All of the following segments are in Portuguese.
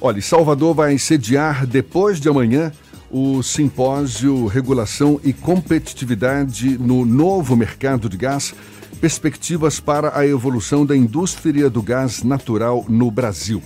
Olha, Salvador vai sediar depois de amanhã o simpósio Regulação e Competitividade no Novo Mercado de Gás, perspectivas para a evolução da indústria do gás natural no Brasil.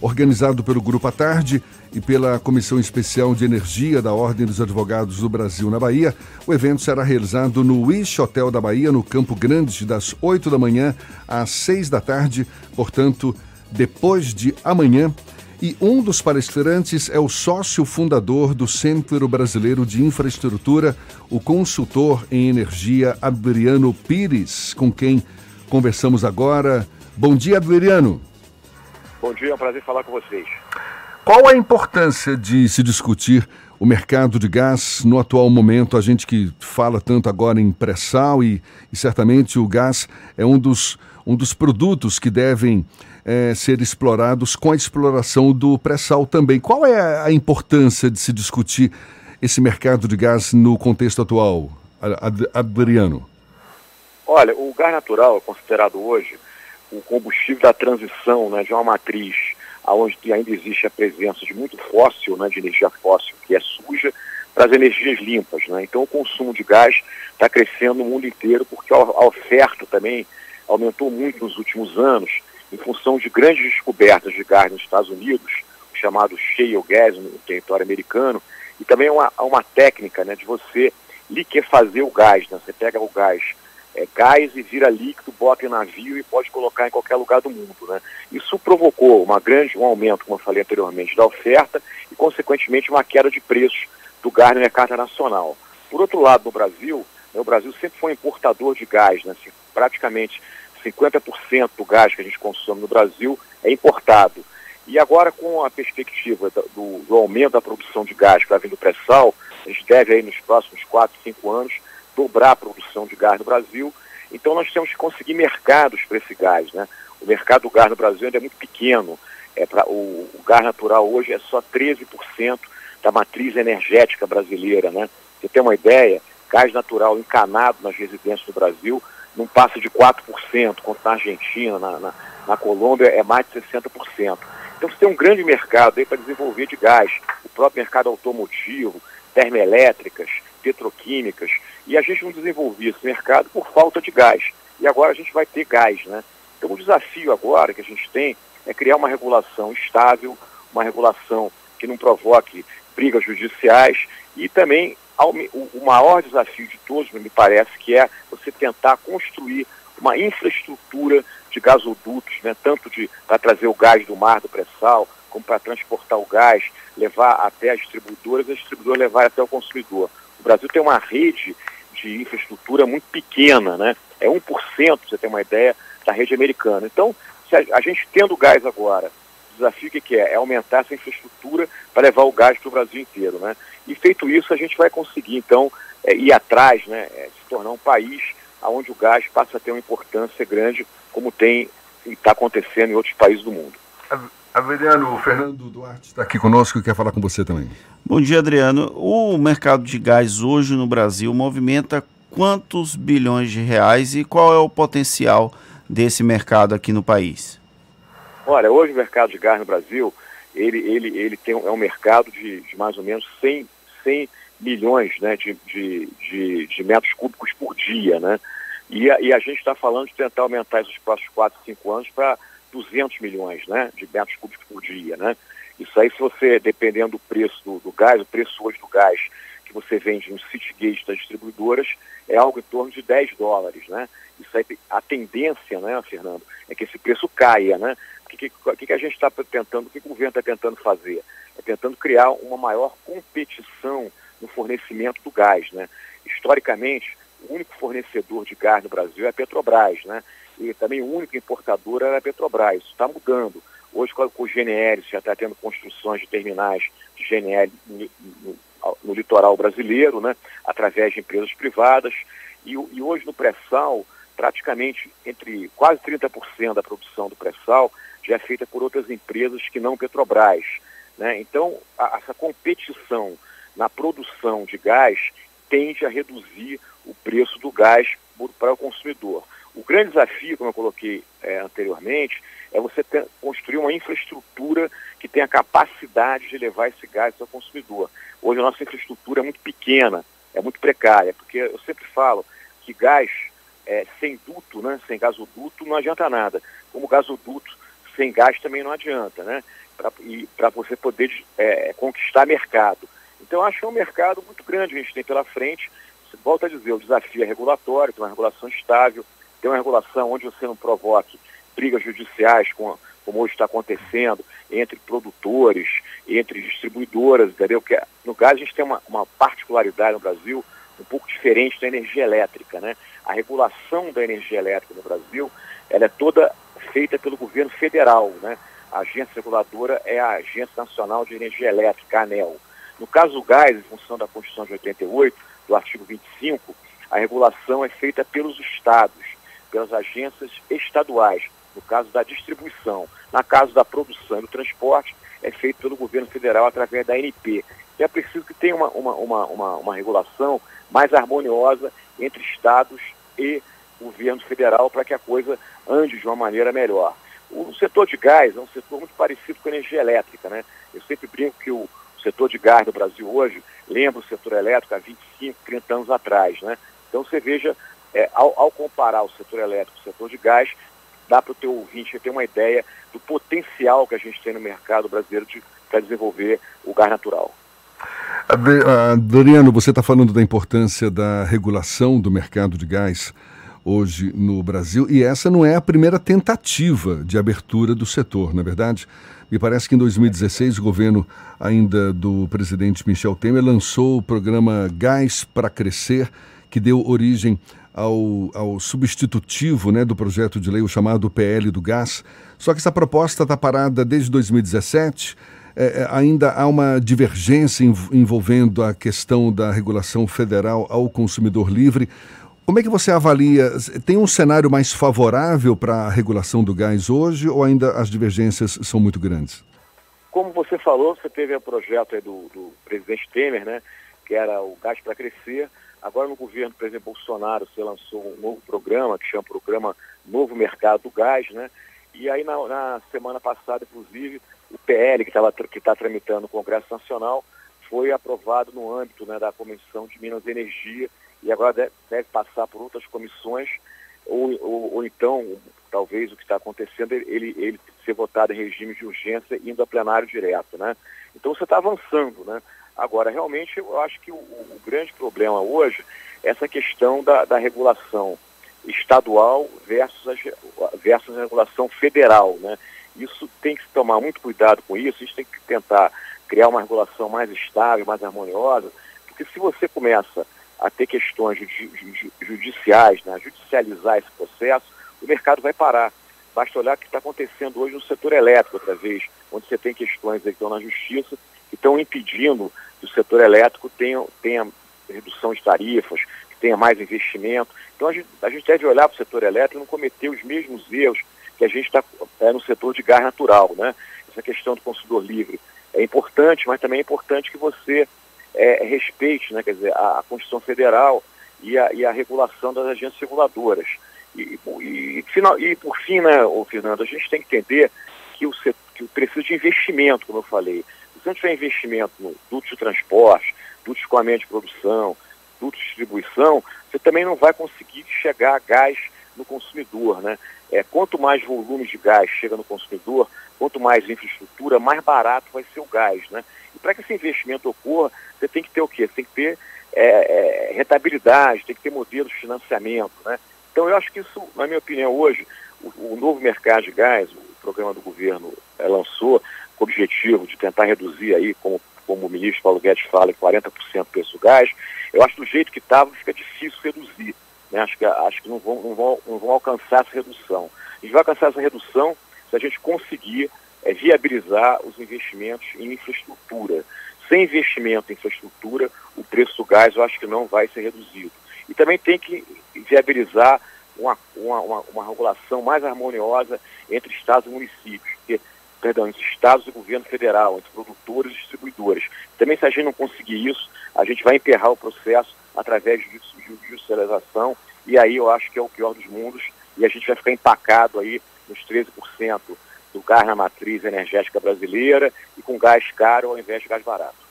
Organizado pelo Grupo à Tarde e pela Comissão Especial de Energia da Ordem dos Advogados do Brasil na Bahia, o evento será realizado no Wish Hotel da Bahia, no Campo Grande, das 8 da manhã às 6 da tarde, portanto, depois de amanhã e um dos palestrantes é o sócio fundador do Centro Brasileiro de Infraestrutura, o consultor em energia Adriano Pires, com quem conversamos agora. Bom dia, Adriano. Bom dia, é um prazer falar com vocês. Qual a importância de se discutir o mercado de gás no atual momento? A gente que fala tanto agora em pré-sal e, e certamente o gás é um dos, um dos produtos que devem é, ser explorados com a exploração do pré-sal também. Qual é a importância de se discutir esse mercado de gás no contexto atual, Adriano? Olha, o gás natural é considerado hoje o combustível da transição né, de uma matriz onde ainda existe a presença de muito fóssil, né, de energia fóssil, que é suja, para as energias limpas. Né? Então o consumo de gás está crescendo no mundo inteiro porque a oferta também aumentou muito nos últimos anos em função de grandes descobertas de gás nos Estados Unidos, chamado shale gas no território americano, e também uma, uma técnica né, de você liquefazer o gás. Né? Você pega o gás, é, gás e vira líquido, bota em navio e pode colocar em qualquer lugar do mundo. Né? Isso provocou uma grande, um aumento, como eu falei anteriormente, da oferta e, consequentemente, uma queda de preços do gás no mercado nacional. Por outro lado, no Brasil, né, o Brasil sempre foi importador de gás, né? Assim, praticamente 50% do gás que a gente consome no Brasil é importado. E agora, com a perspectiva do, do aumento da produção de gás que vai vir do pré-sal, a gente deve aí nos próximos 4, 5 anos dobrar a produção de gás no Brasil. Então nós temos que conseguir mercados para esse gás. Né? O mercado do gás no Brasil ainda é muito pequeno. É pra, o, o gás natural hoje é só 13% da matriz energética brasileira. Né? Você tem uma ideia, gás natural encanado nas residências do Brasil não passa de 4%, quanto na Argentina, na, na, na Colômbia é mais de 60%. Então você tem um grande mercado aí para desenvolver de gás, o próprio mercado automotivo, termoelétricas, petroquímicas, e a gente não desenvolvia esse mercado por falta de gás. E agora a gente vai ter gás, né? Então o desafio agora que a gente tem é criar uma regulação estável, uma regulação que não provoque brigas judiciais e também o maior desafio de todos, me parece, que é você tentar construir uma infraestrutura de gasodutos, né, tanto para trazer o gás do mar, do pré-sal, como para transportar o gás, levar até as distribuidoras e as distribuidoras levar até o consumidor. O Brasil tem uma rede de infraestrutura muito pequena, né? É 1%, para você ter uma ideia, da rede americana. Então, se a, a gente tendo gás agora, desafio que, que é? É aumentar essa infraestrutura para levar o gás para o Brasil inteiro, né? E feito isso, a gente vai conseguir, então, é, ir atrás, né, é, se tornar um país onde o gás passa a ter uma importância grande, como tem e está acontecendo em outros países do mundo. Adriano, o Fernando Duarte está aqui conosco e quer falar com você também. Bom dia, Adriano. O mercado de gás hoje no Brasil movimenta quantos bilhões de reais e qual é o potencial desse mercado aqui no país? Olha, hoje o mercado de gás no Brasil ele, ele, ele tem, é um mercado de, de mais ou menos 100, 100 milhões né, de, de, de, de, metros cúbicos por dia. Né? E, a, e a gente está falando de tentar aumentar esses próximos 4, 5 anos para 200 milhões né, de metros cúbicos por dia. Né? Isso aí, se você, dependendo do preço do, do gás, o preço hoje do gás que você vende no city gate das distribuidoras, é algo em torno de 10 dólares. Né? Isso aí, a tendência, né, Fernando, é que esse preço caia, né? O que, que, que, a gente está tentando, o que o governo está tentando fazer? É tentando criar uma maior competição no fornecimento do gás, né? Historicamente, o único fornecedor de gás no Brasil é a Petrobras, né? E também o único importador era a Petrobras. Isso está mudando. Hoje, com o GNL, já está tendo construções de terminais de GNL no, no, no, litoral brasileiro, né? Através de empresas privadas. E, e hoje, no pré-sal, praticamente entre quase 30% da produção do pré-sal já é feita por outras empresas que não Petrobras. Né? Então, a, essa competição na produção de gás tende a reduzir o preço do gás para o consumidor. O grande desafio, como eu coloquei é, anteriormente, é você ter, construir uma infraestrutura que tenha capacidade de levar esse gás ao consumidor. Hoje a nossa infraestrutura é muito pequena, é muito precária, porque eu sempre falo que gás é, sem duto, né, sem gasoduto, não adianta nada. Como gasoduto sem gás também não adianta, né? Para você poder é, conquistar mercado. Então, acho que é um mercado muito grande que a gente tem pela frente. Volto a dizer, o desafio é regulatório, tem uma regulação estável, tem uma regulação onde você não provoque brigas judiciais, com, como hoje está acontecendo, entre produtores, entre distribuidoras, entendeu? Porque no gás a gente tem uma, uma particularidade no Brasil um pouco diferente da energia elétrica, né? A regulação da energia elétrica no Brasil, ela é toda feita pelo governo federal, né? A agência reguladora é a Agência Nacional de Energia Elétrica, a ANEL. No caso do gás, em função da Constituição de 88, do artigo 25, a regulação é feita pelos estados, pelas agências estaduais, no caso da distribuição. Na caso da produção e do transporte, é feito pelo governo federal através da ANP. E é preciso que tenha uma, uma, uma, uma, uma regulação mais harmoniosa entre estados e governo federal para que a coisa ande de uma maneira melhor. O setor de gás é um setor muito parecido com a energia elétrica, né? Eu sempre brinco que o setor de gás no Brasil hoje lembra o setor elétrico há 25, 30 anos atrás, né? Então você veja, é, ao, ao, comparar o setor elétrico com o setor de gás, dá para o teu ouvinte ter uma ideia do potencial que a gente tem no mercado brasileiro para desenvolver o gás natural. Adriano, você está falando da importância da regulação do mercado de gás hoje no Brasil e essa não é a primeira tentativa de abertura do setor, na é verdade. Me parece que em 2016 o governo ainda do presidente Michel Temer lançou o programa Gás para Crescer, que deu origem ao, ao substitutivo né, do projeto de lei, o chamado PL do Gás. Só que essa proposta está parada desde 2017. É, é, ainda há uma divergência envolvendo a questão da regulação federal ao consumidor livre. Como é que você avalia? Tem um cenário mais favorável para a regulação do gás hoje ou ainda as divergências são muito grandes? Como você falou, você teve o projeto do, do presidente Temer, né, que era o Gás para Crescer. Agora, no governo do presidente Bolsonaro, você lançou um novo programa, que chama Programa Novo Mercado do Gás, né? E aí, na, na semana passada, inclusive, o PL, que está que tá tramitando no Congresso Nacional, foi aprovado no âmbito né, da Comissão de Minas e Energia e agora deve, passar por outras comissões, ou, ou, ou então, talvez o que está acontecendo, ele, ele ser votado em regime de urgência indo a plenário direto, né? Então você está avançando, né? Agora, realmente, eu acho que o, o, grande problema hoje é essa questão da, da regulação estadual versus a, versus a regulação federal, né? Isso tem que se tomar muito cuidado com isso, a gente tem que tentar criar uma regulação mais estável, mais harmoniosa, porque se você começa a ter questões judiciais, né, judicializar esse processo, o mercado vai parar. Basta olhar o que está acontecendo hoje no setor elétrico, outra vez, onde você tem questões que estão na justiça que estão impedindo que o setor elétrico tenha, tenha redução de tarifas, que tenha mais investimento. Então a gente, a gente deve olhar para o setor elétrico e não cometer os mesmos erros que a gente está é, no setor de gás natural. Né? Essa questão do consumidor livre é importante, mas também é importante que você é, respeite, né, quer dizer, a, a Constituição Federal e a, e a, regulação das agências reguladoras. E, e, final, e por fim, né, ô, Fernando, a gente tem que entender que o que precisa de investimento, como eu falei. Se não tiver investimento no duto de transporte, duto de escoamento de produção, duto de distribuição, você também não vai conseguir chegar a gás no consumidor, né? É, quanto mais volume de gás chega no consumidor, quanto mais infraestrutura, mais barato vai ser o gás, né? Para que esse investimento ocorra, você tem que ter o quê? Você tem que ter é, é, rentabilidade, tem que ter modelos de financiamento, né? Então eu acho que isso, na minha opinião, hoje, o, o novo mercado de gás, o programa do governo é, lançou com o objetivo de tentar reduzir aí, como, como o ministro Paulo Guedes fala, em 40% o preço do gás, eu acho que do jeito que estava fica difícil reduzir. Né? Acho, que, acho que não vão, não, vão, não vão alcançar essa redução. A gente vai alcançar essa redução se a gente conseguir é, viabilizar os investimentos em infraestrutura. Sem investimento em infraestrutura, o preço do gás eu acho que não vai ser reduzido. E também tem que viabilizar uma, uma, uma, uma regulação mais harmoniosa entre estados e municípios, que, perdão, entre estados e governo federal, entre produtores e distribuidores. Também se a gente não conseguir isso, a gente vai emperrar o processo através de judicialização, e aí eu acho que é o pior dos mundos, e a gente vai ficar empacado aí nos 13% do gás na matriz energética brasileira e com gás caro ao invés de gás barato.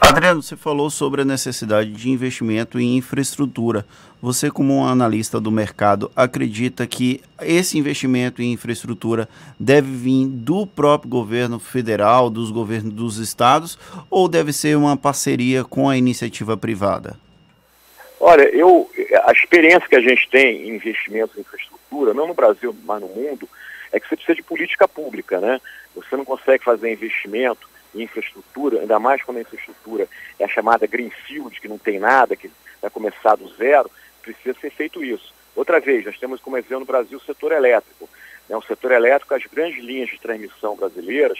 Adriano, você falou sobre a necessidade de investimento em infraestrutura. Você, como um analista do mercado, acredita que esse investimento em infraestrutura deve vir do próprio governo federal, dos governos dos estados, ou deve ser uma parceria com a iniciativa privada? Olha, eu, a experiência que a gente tem em investimentos em infraestrutura, não no Brasil, mas no mundo, é que você precisa de política pública, né? Você não consegue fazer investimento em infraestrutura, ainda mais quando a infraestrutura é a chamada Greenfield, que não tem nada, que vai começar do zero, precisa ser feito isso. Outra vez, nós temos como exemplo no Brasil o setor elétrico. Né? O setor elétrico, as grandes linhas de transmissão brasileiras,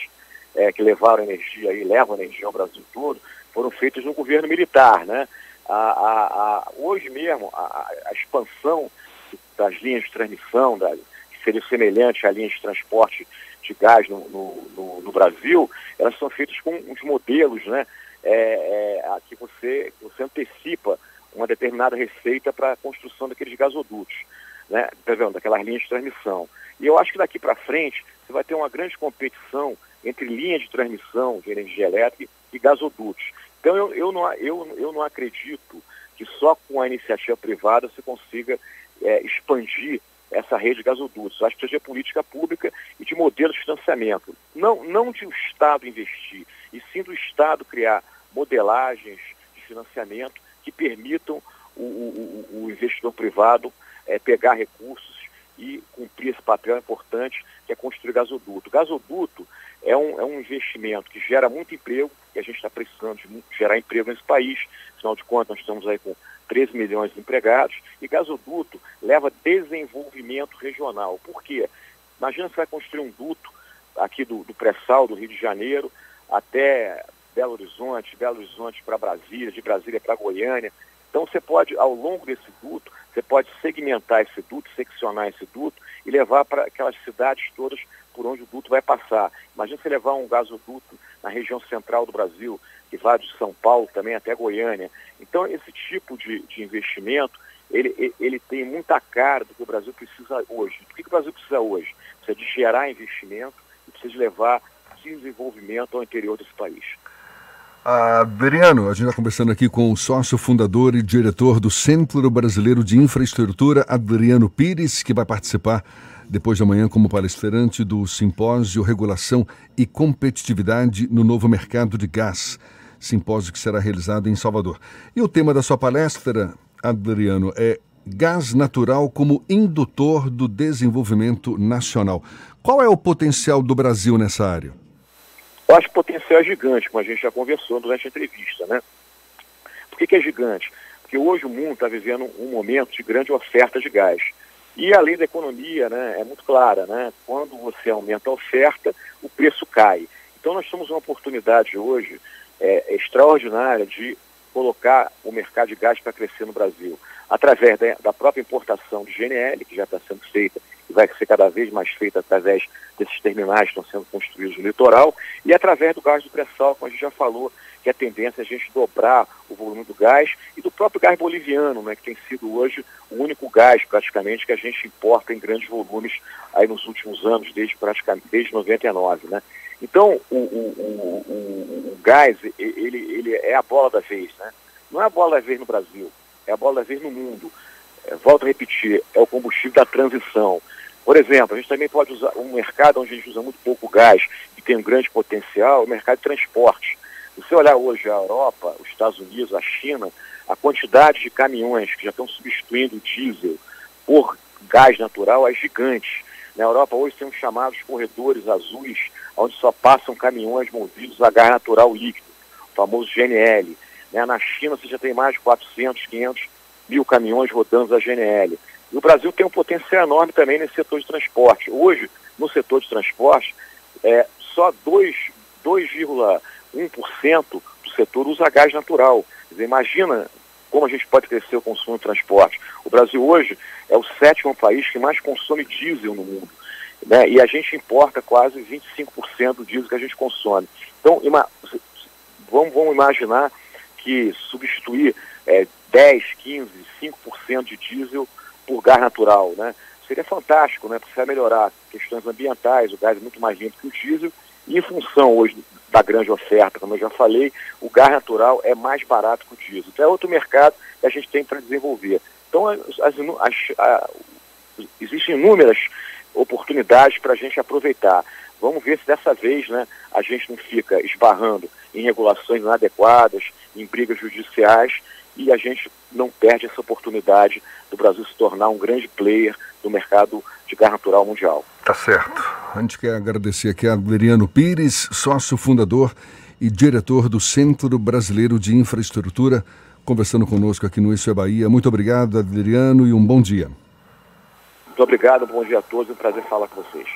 é, que levaram energia e levam energia ao Brasil todo, foram feitas no governo militar. Né? A, a, a, hoje mesmo, a, expansão das linhas de transmissão, da, seria semelhante à linha de transporte de gás no, no, no, no Brasil, elas são feitas com uns modelos né, é, é, que você, você antecipa uma determinada receita para a construção daqueles gasodutos, né, tá vendo, daquelas linhas de transmissão. E eu acho que daqui para frente você vai ter uma grande competição entre linhas de transmissão de energia elétrica e gasodutos. Então eu, eu, não, eu, eu não acredito que só com a iniciativa privada você consiga é, expandir essa rede de gasodutos. Acho que de política pública e de modelo de financiamento. Não, não de o Estado investir, e sim do Estado criar modelagens de financiamento que permitam o, o, o investidor privado é, pegar recursos e cumprir esse papel importante que é construir gasoduto. Gasoduto é um, é um investimento que gera muito emprego, e a gente está precisando de gerar emprego nesse país, afinal de contas nós estamos aí com 13 milhões de empregados, e gasoduto leva desenvolvimento regional. Por quê? Imagina você vai construir um duto aqui do, do pré-sal do Rio de Janeiro até Belo Horizonte, Belo Horizonte para Brasília, de Brasília para Goiânia. Então você pode, ao longo desse duto, você pode segmentar esse duto, seccionar esse duto e levar para aquelas cidades todas por onde o duto vai passar. Imagina você levar um gasoduto na região central do Brasil, que vai de São Paulo também até Goiânia. Então, esse tipo de, de investimento, ele, ele tem muita cara do que o Brasil precisa hoje. O que o Brasil precisa hoje? Precisa de gerar investimento e precisa de levar desenvolvimento ao interior desse país. Adriano, a gente está conversando aqui com o sócio fundador e diretor do Centro Brasileiro de Infraestrutura, Adriano Pires, que vai participar depois de amanhã como palestrante do Simpósio Regulação e Competitividade no Novo Mercado de Gás simpósio que será realizado em Salvador. E o tema da sua palestra, Adriano, é gás natural como indutor do desenvolvimento nacional. Qual é o potencial do Brasil nessa área? Eu acho que potencial é gigante, como a gente já conversou durante a entrevista, né? Por que, que é gigante? Porque hoje o mundo está vivendo um momento de grande oferta de gás. E a lei da economia né, é muito clara, né? Quando você aumenta a oferta, o preço cai. Então nós temos uma oportunidade hoje é, extraordinária de colocar o mercado de gás para crescer no Brasil, através da, da, própria importação de GNL, que já está sendo feita vai ser cada vez mais feita através desses terminais que estão sendo construídos no litoral, e através do gás do pré-sal, como a gente já falou, que a tendência é a gente dobrar o volume do gás e do próprio gás boliviano, né, que tem sido hoje o único gás praticamente que a gente importa em grandes volumes aí nos últimos anos, desde praticamente desde 99, né? Então, o, o, o, o, gás, ele, ele é a bola da vez, né? Não é a bola da vez no Brasil, é a bola da vez no mundo. É, volto a repetir, é o combustível da transição. Por exemplo, a gente também pode usar um mercado onde a gente usa muito pouco gás e tem um grande potencial, o mercado de transporte. Se você olhar hoje a Europa, os Estados Unidos, a China, a quantidade de caminhões que já estão substituindo o diesel por gás natural é gigante. Na Europa hoje tem os chamados corredores azuis, onde só passam caminhões movidos a gás natural líquido, o famoso GNL. Na China você já tem mais de 400, 500 mil caminhões rodando a GNL. E o Brasil tem um potencial enorme também nesse setor de transporte. Hoje, no setor de transporte, é, só 2,1% do setor usa gás natural. Dizer, imagina como a gente pode crescer o consumo de transporte. O Brasil hoje é o sétimo país que mais consome diesel no mundo. Né? E a gente importa quase 25% do diesel que a gente consome. Então, ima vamos, vamos imaginar que substituir é, 10, 15, 5% de diesel por gás natural, né? seria fantástico, né? Porque vai melhorar questões ambientais, o gás é muito mais limpo que o diesel, e em função hoje da grande oferta, como eu já falei, o gás natural é mais barato que o diesel. Então é outro mercado que a gente tem para desenvolver. Então as, as, as, existem inúmeras oportunidades para a gente aproveitar. Vamos ver se dessa vez né, a gente não fica esbarrando em regulações inadequadas, em brigas judiciais e a gente não perde essa oportunidade do Brasil se tornar um grande player do mercado de gás natural mundial. Tá certo. A gente quer agradecer aqui a Adriano Pires, sócio fundador e diretor do Centro Brasileiro de Infraestrutura, conversando conosco aqui no Isso é Bahia. Muito obrigado, Adriano, e um bom dia. Muito obrigado, bom dia a todos, é um prazer falar com vocês.